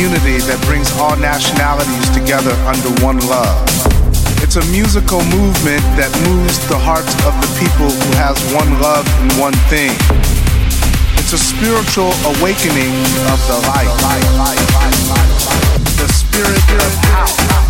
music is a unity that brings all nationalities together under one love. It's a musical movement that moves the hearts of the people who has one love and one thing. It's a spiritual awakening of the light. The spirit of house.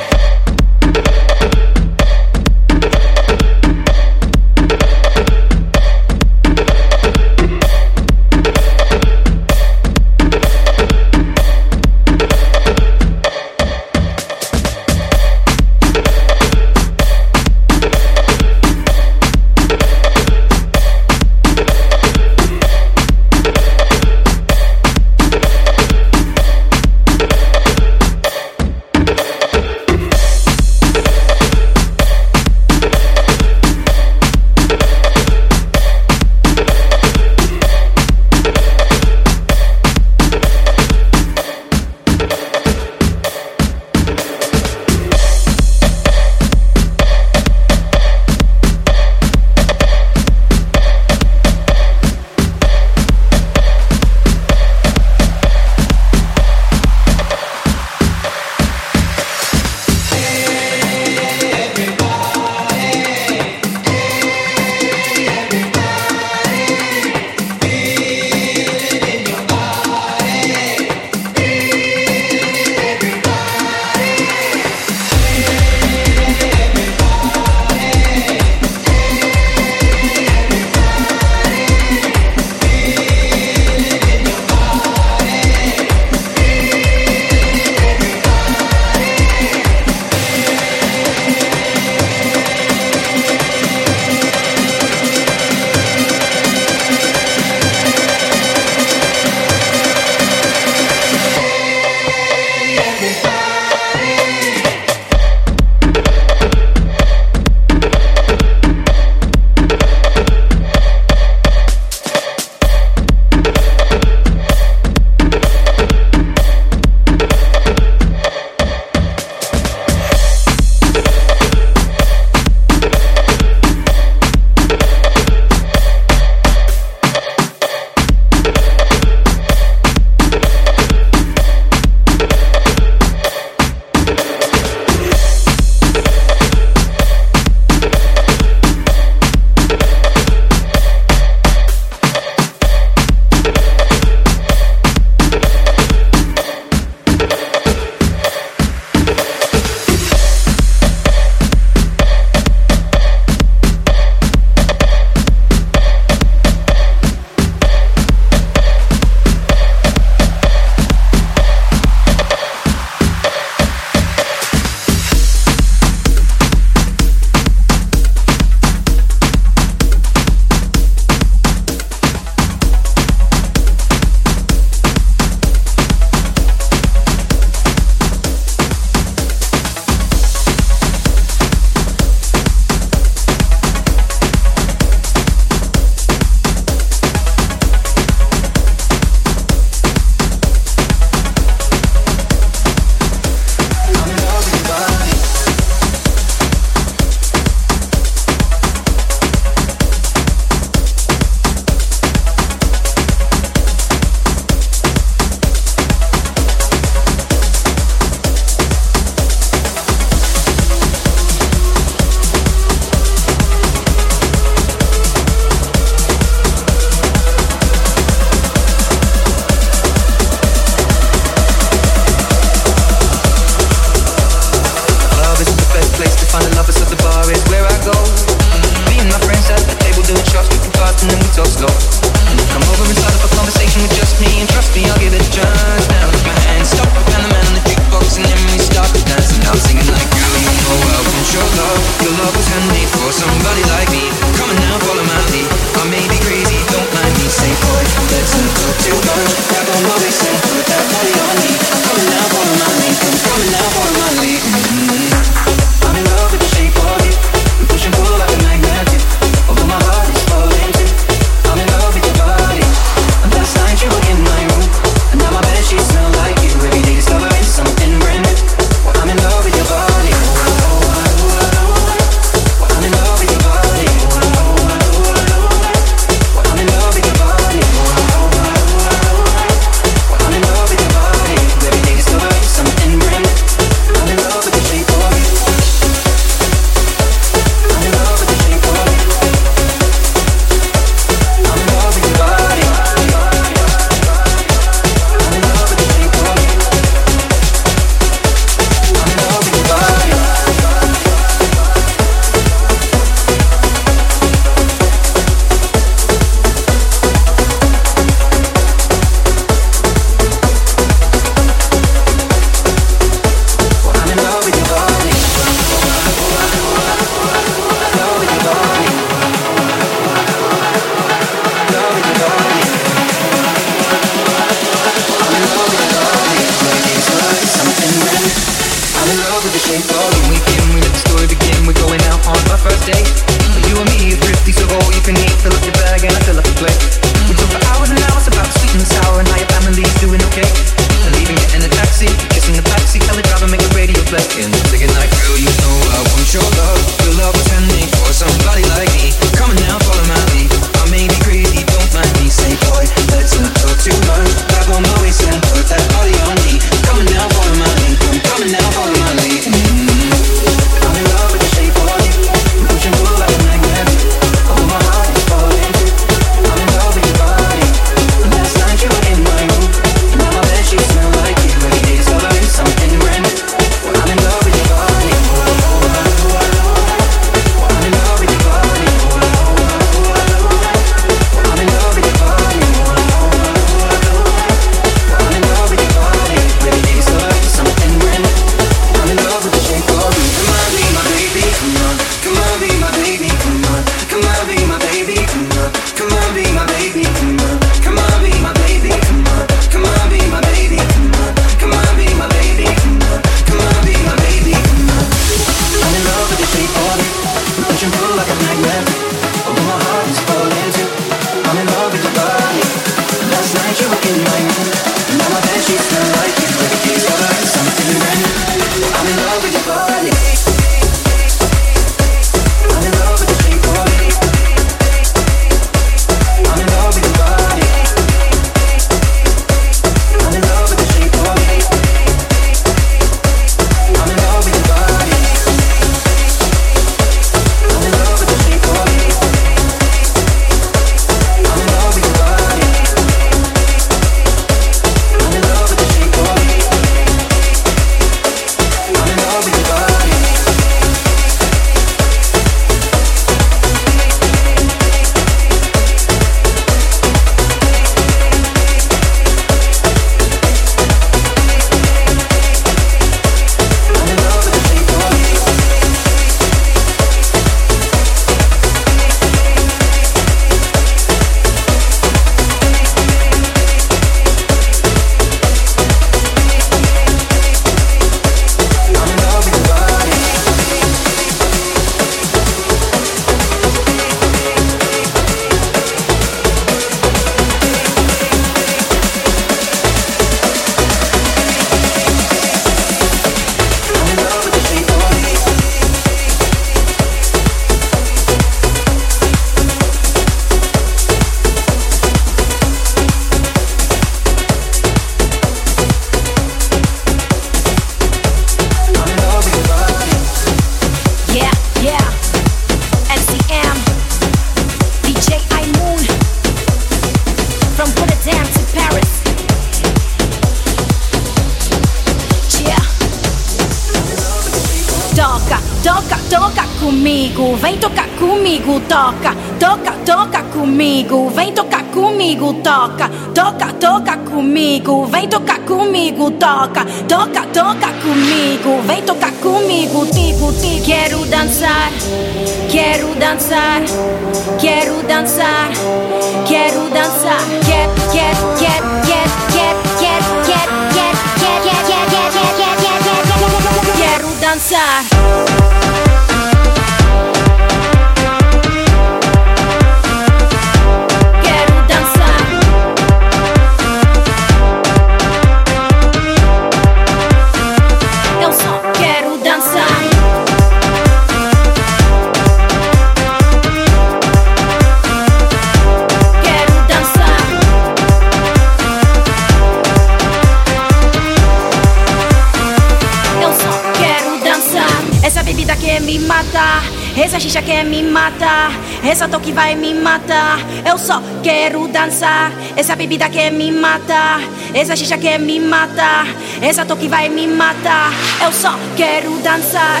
Essa bebida quer me matar, essa xixa quer me matar, essa toque vai me matar. Eu só quero dançar,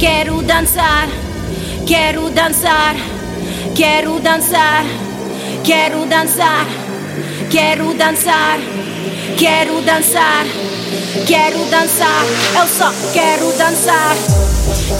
quero dançar, quero dançar, quero dançar, quero dançar, quero dançar, quero dançar, quero dançar. Eu só quero dançar.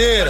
carteira.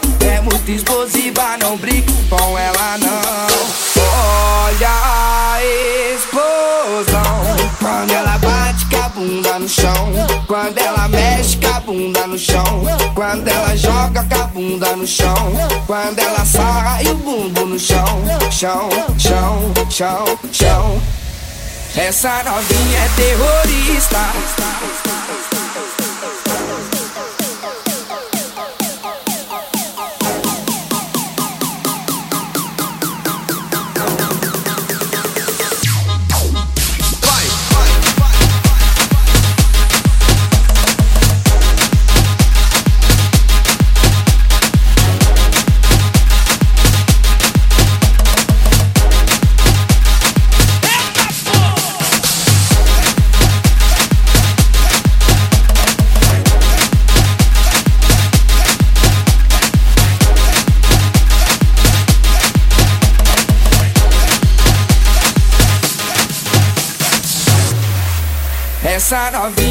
É muito explosiva, não brinca com ela não. Olha a explosão quando ela bate com a bunda no chão. Quando ela mexe com a bunda no chão. Quando ela joga com a bunda no chão. Quando ela sai o bumbum no chão. Chão, chão, chão, chão. Essa novinha é terrorista. Essa novinha é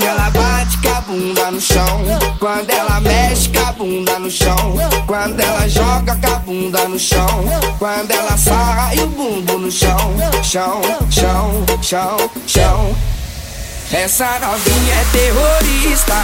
quando ela bate com a bunda no chão. Quando ela mexe com a bunda no chão. Quando ela joga com a bunda no chão. Quando ela sai o bumbum no chão. Chão, chão, chão, chão. Essa novinha é terrorista.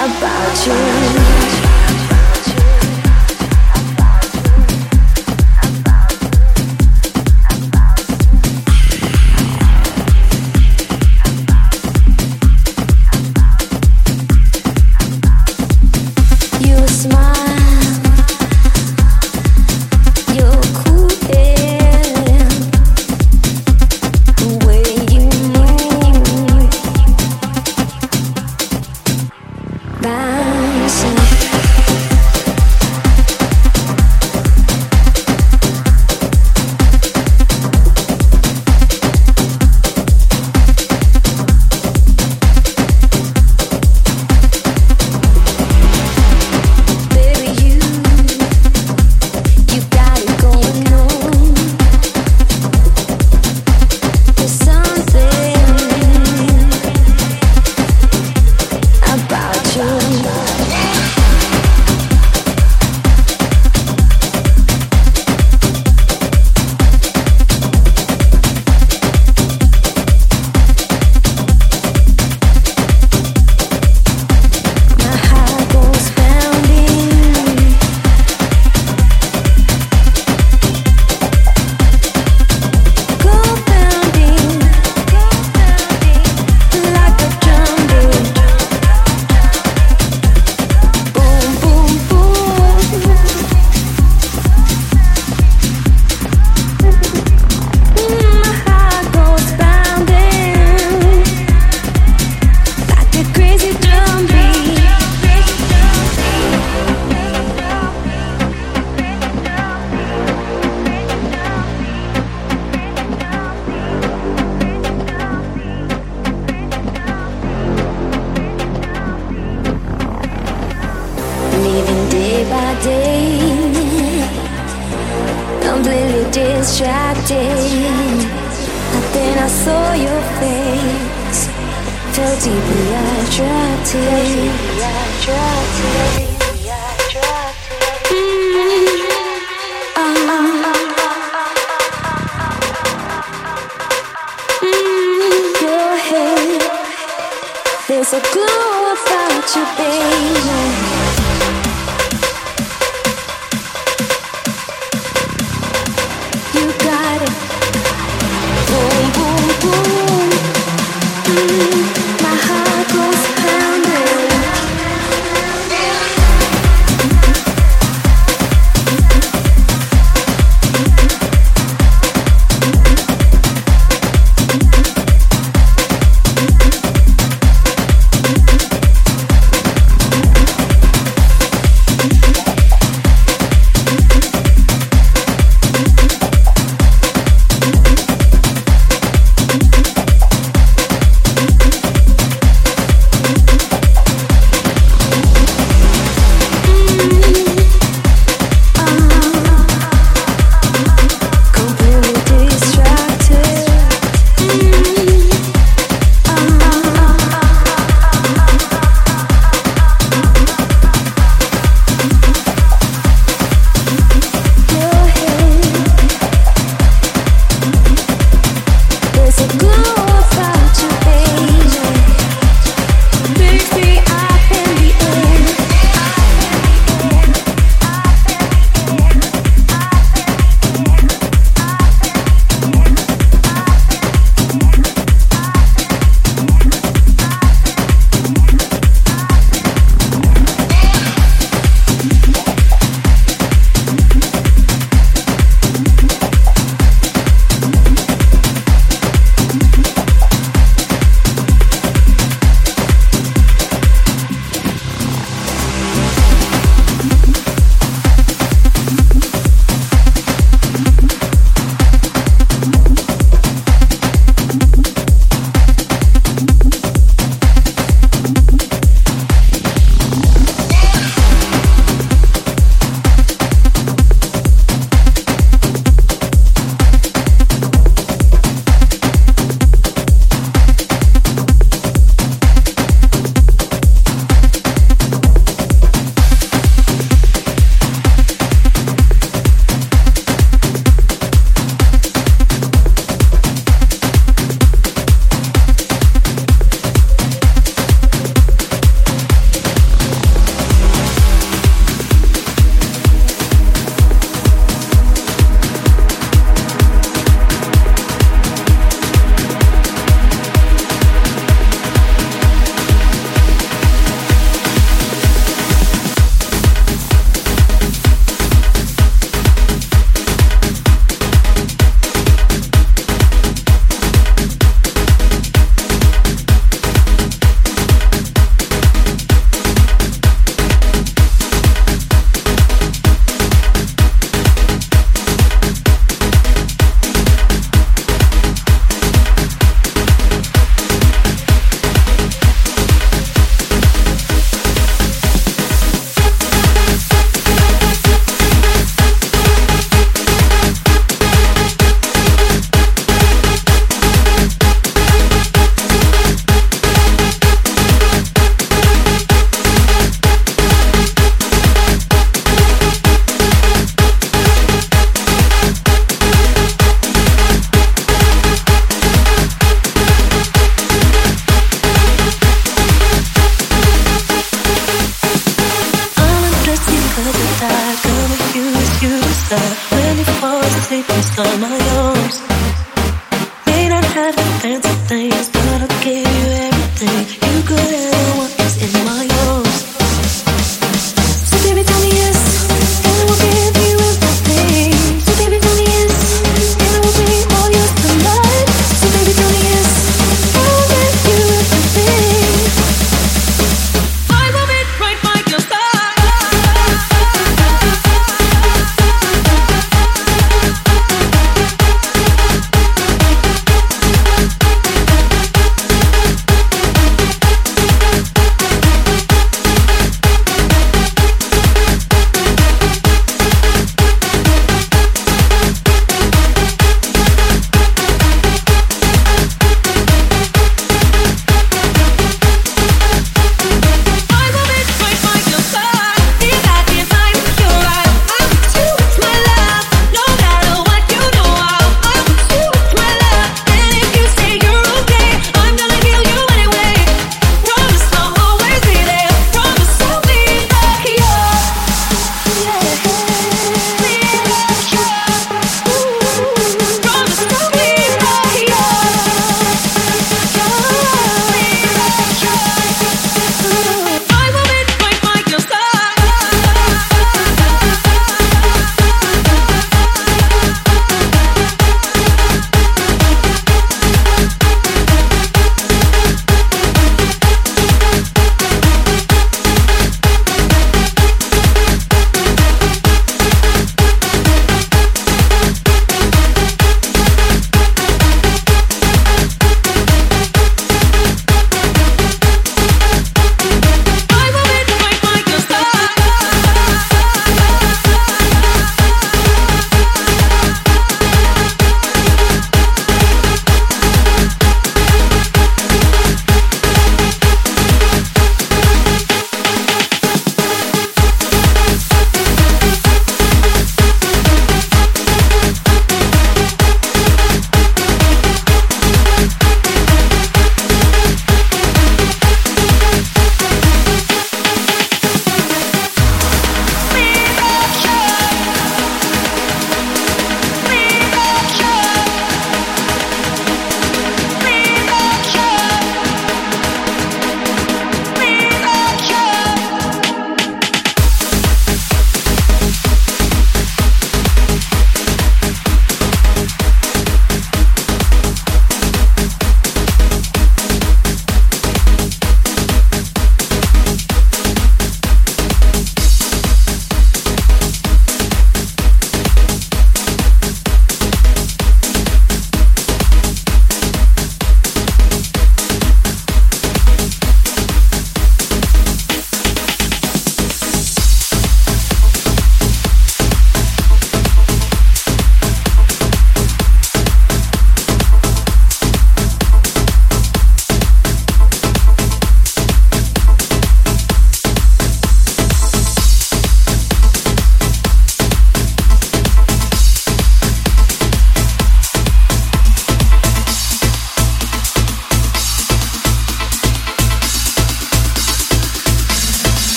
about you.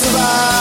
survive.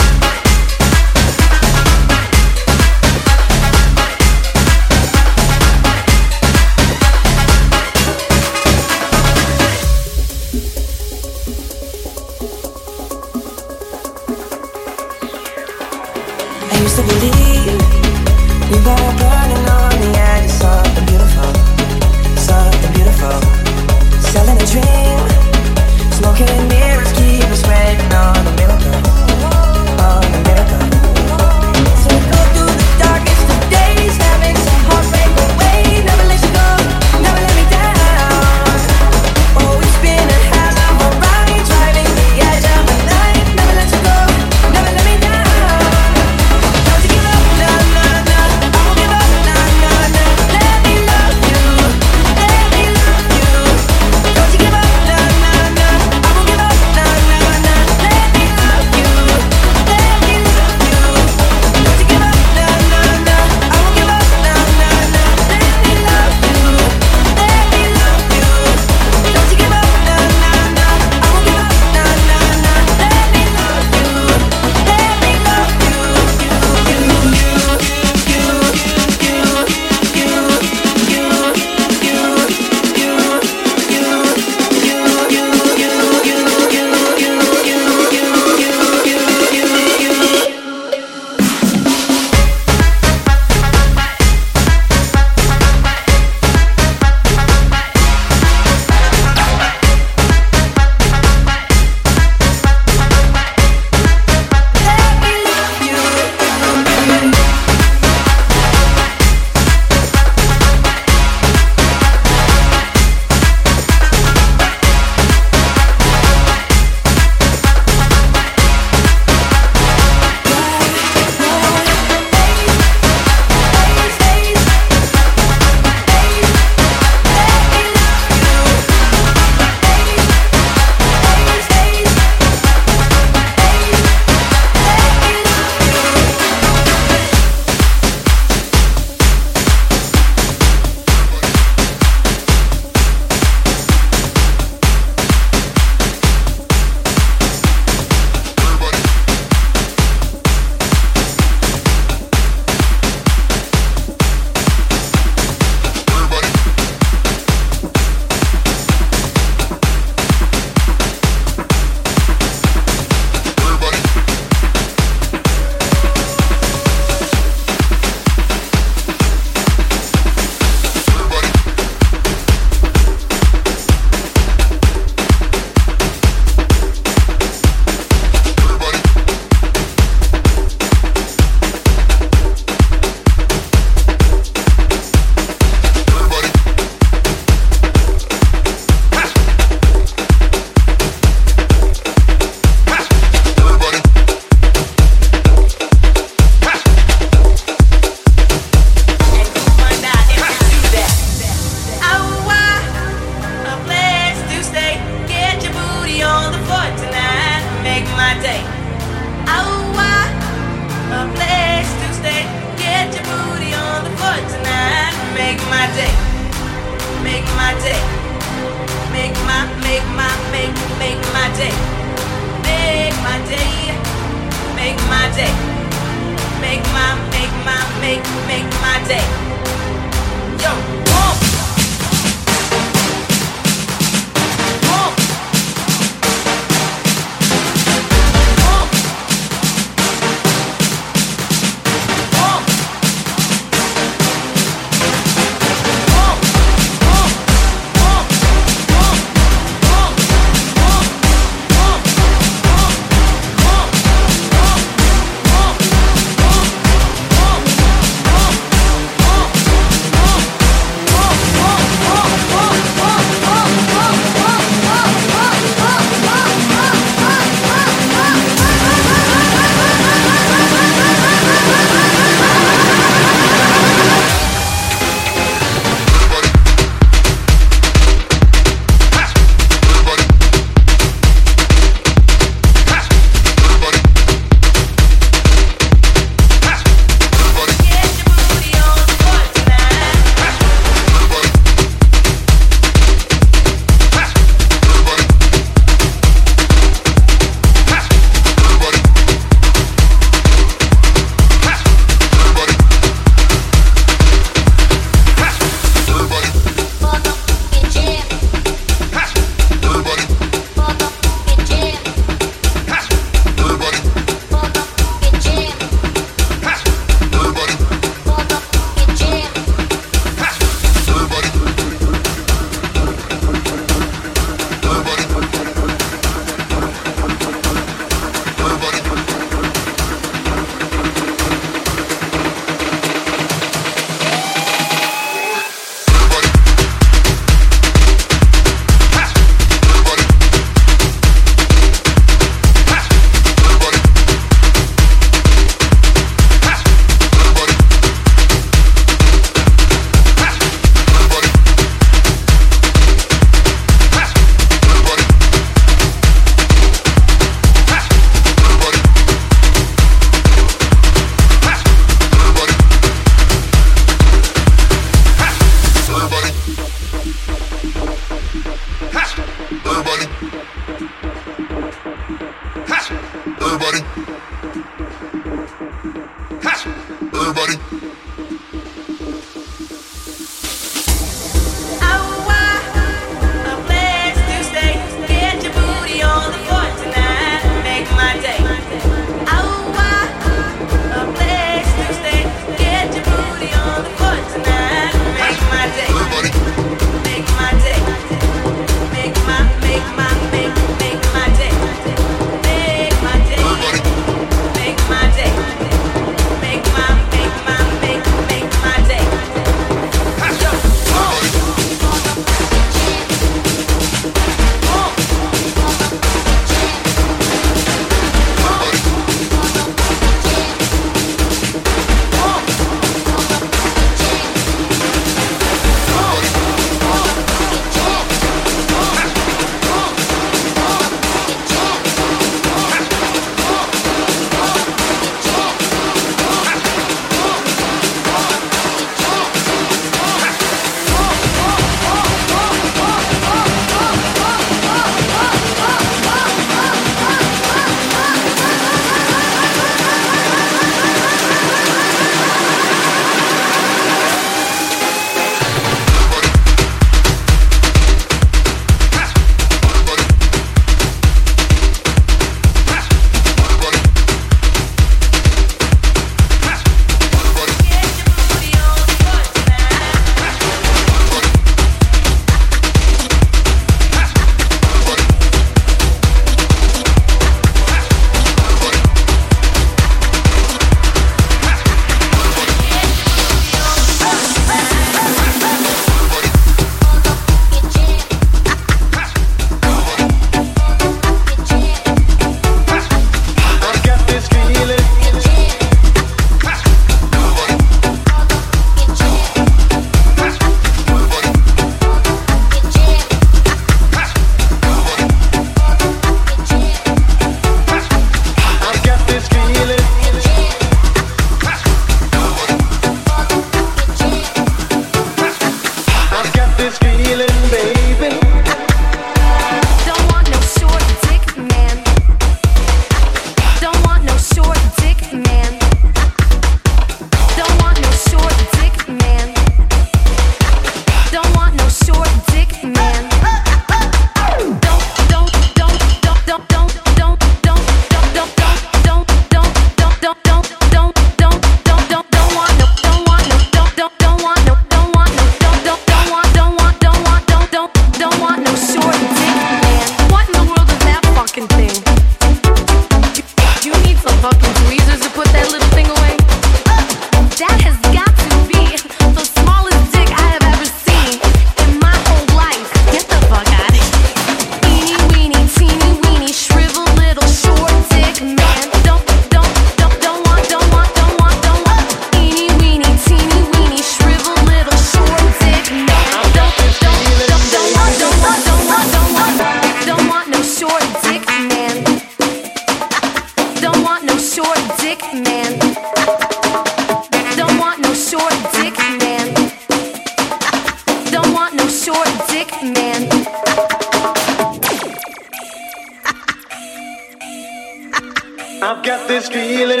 I've got this feeling.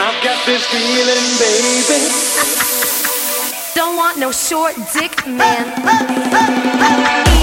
I've got this feeling, baby. Don't want no short dick man.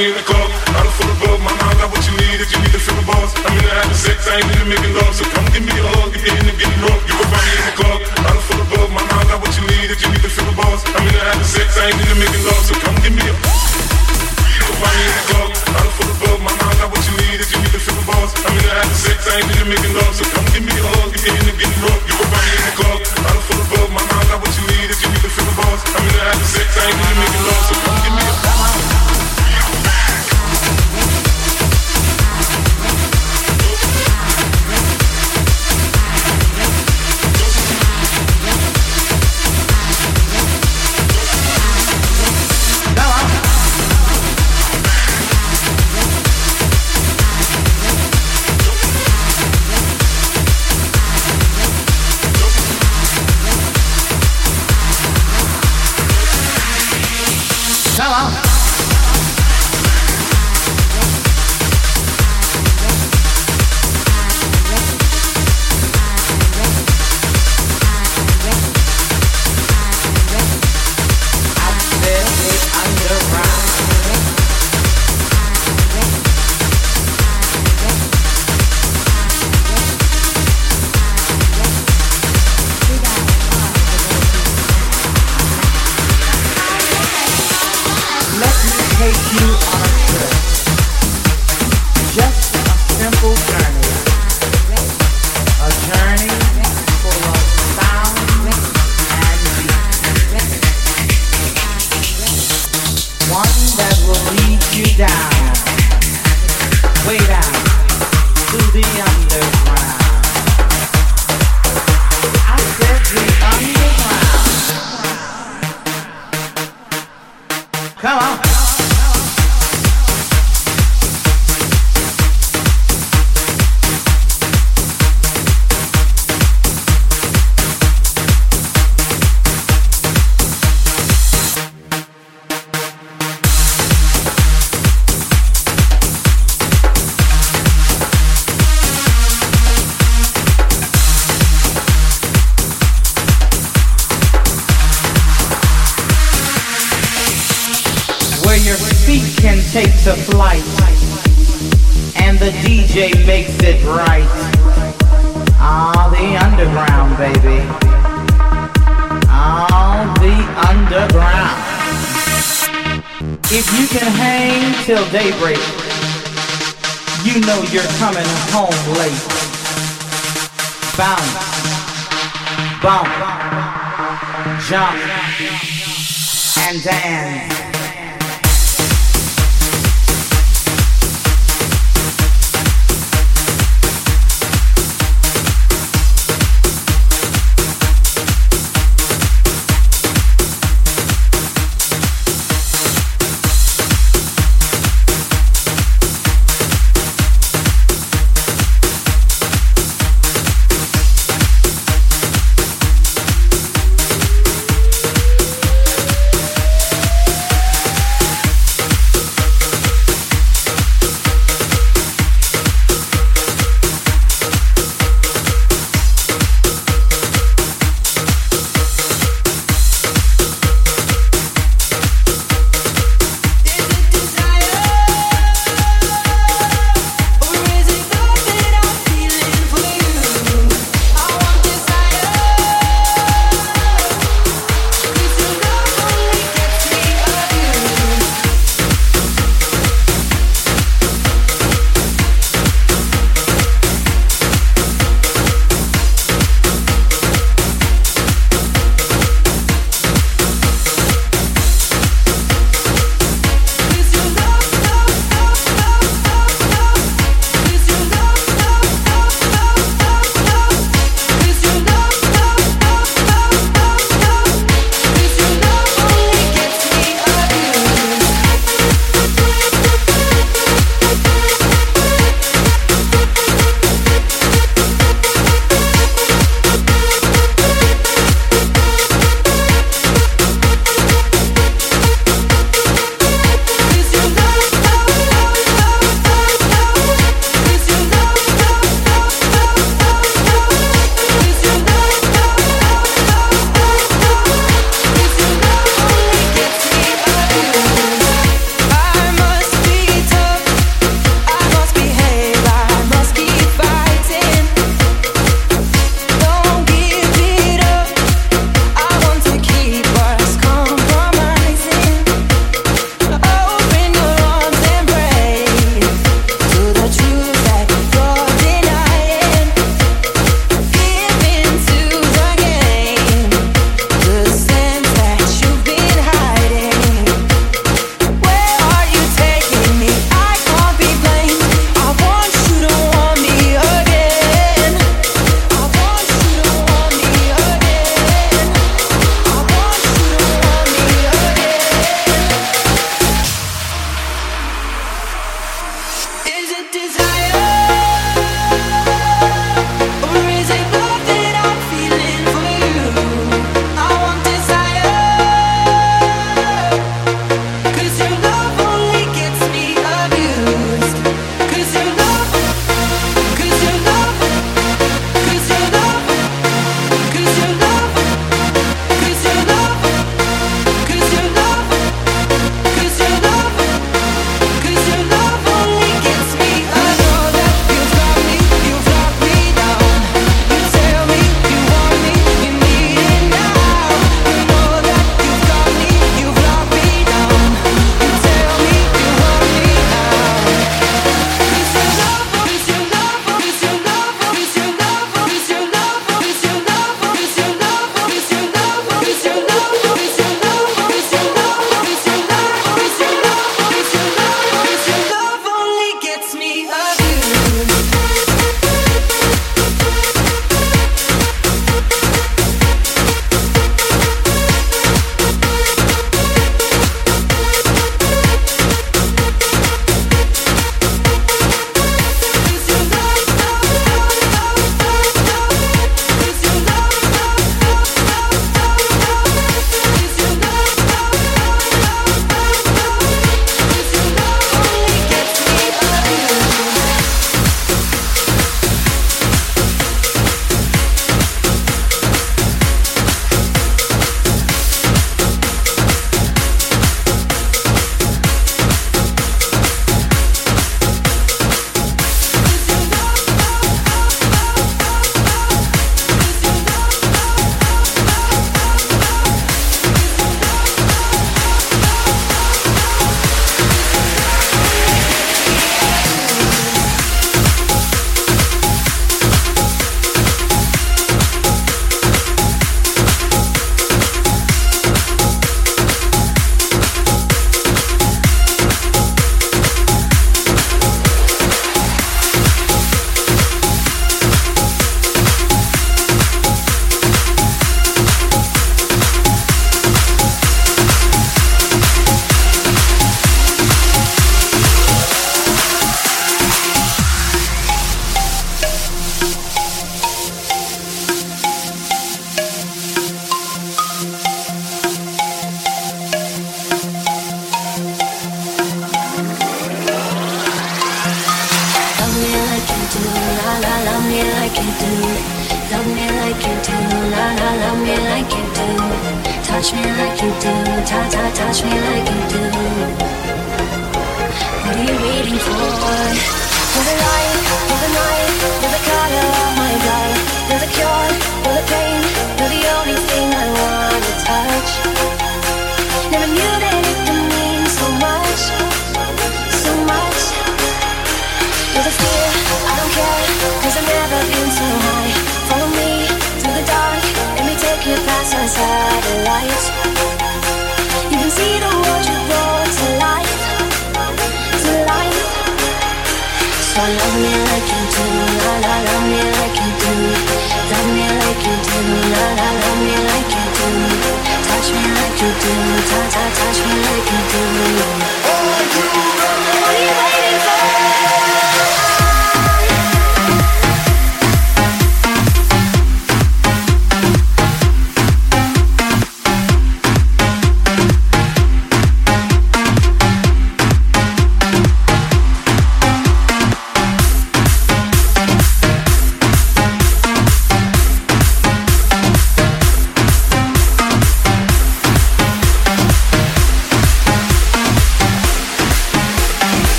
unicorn. Hello.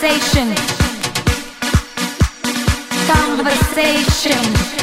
Conversation. Conversation.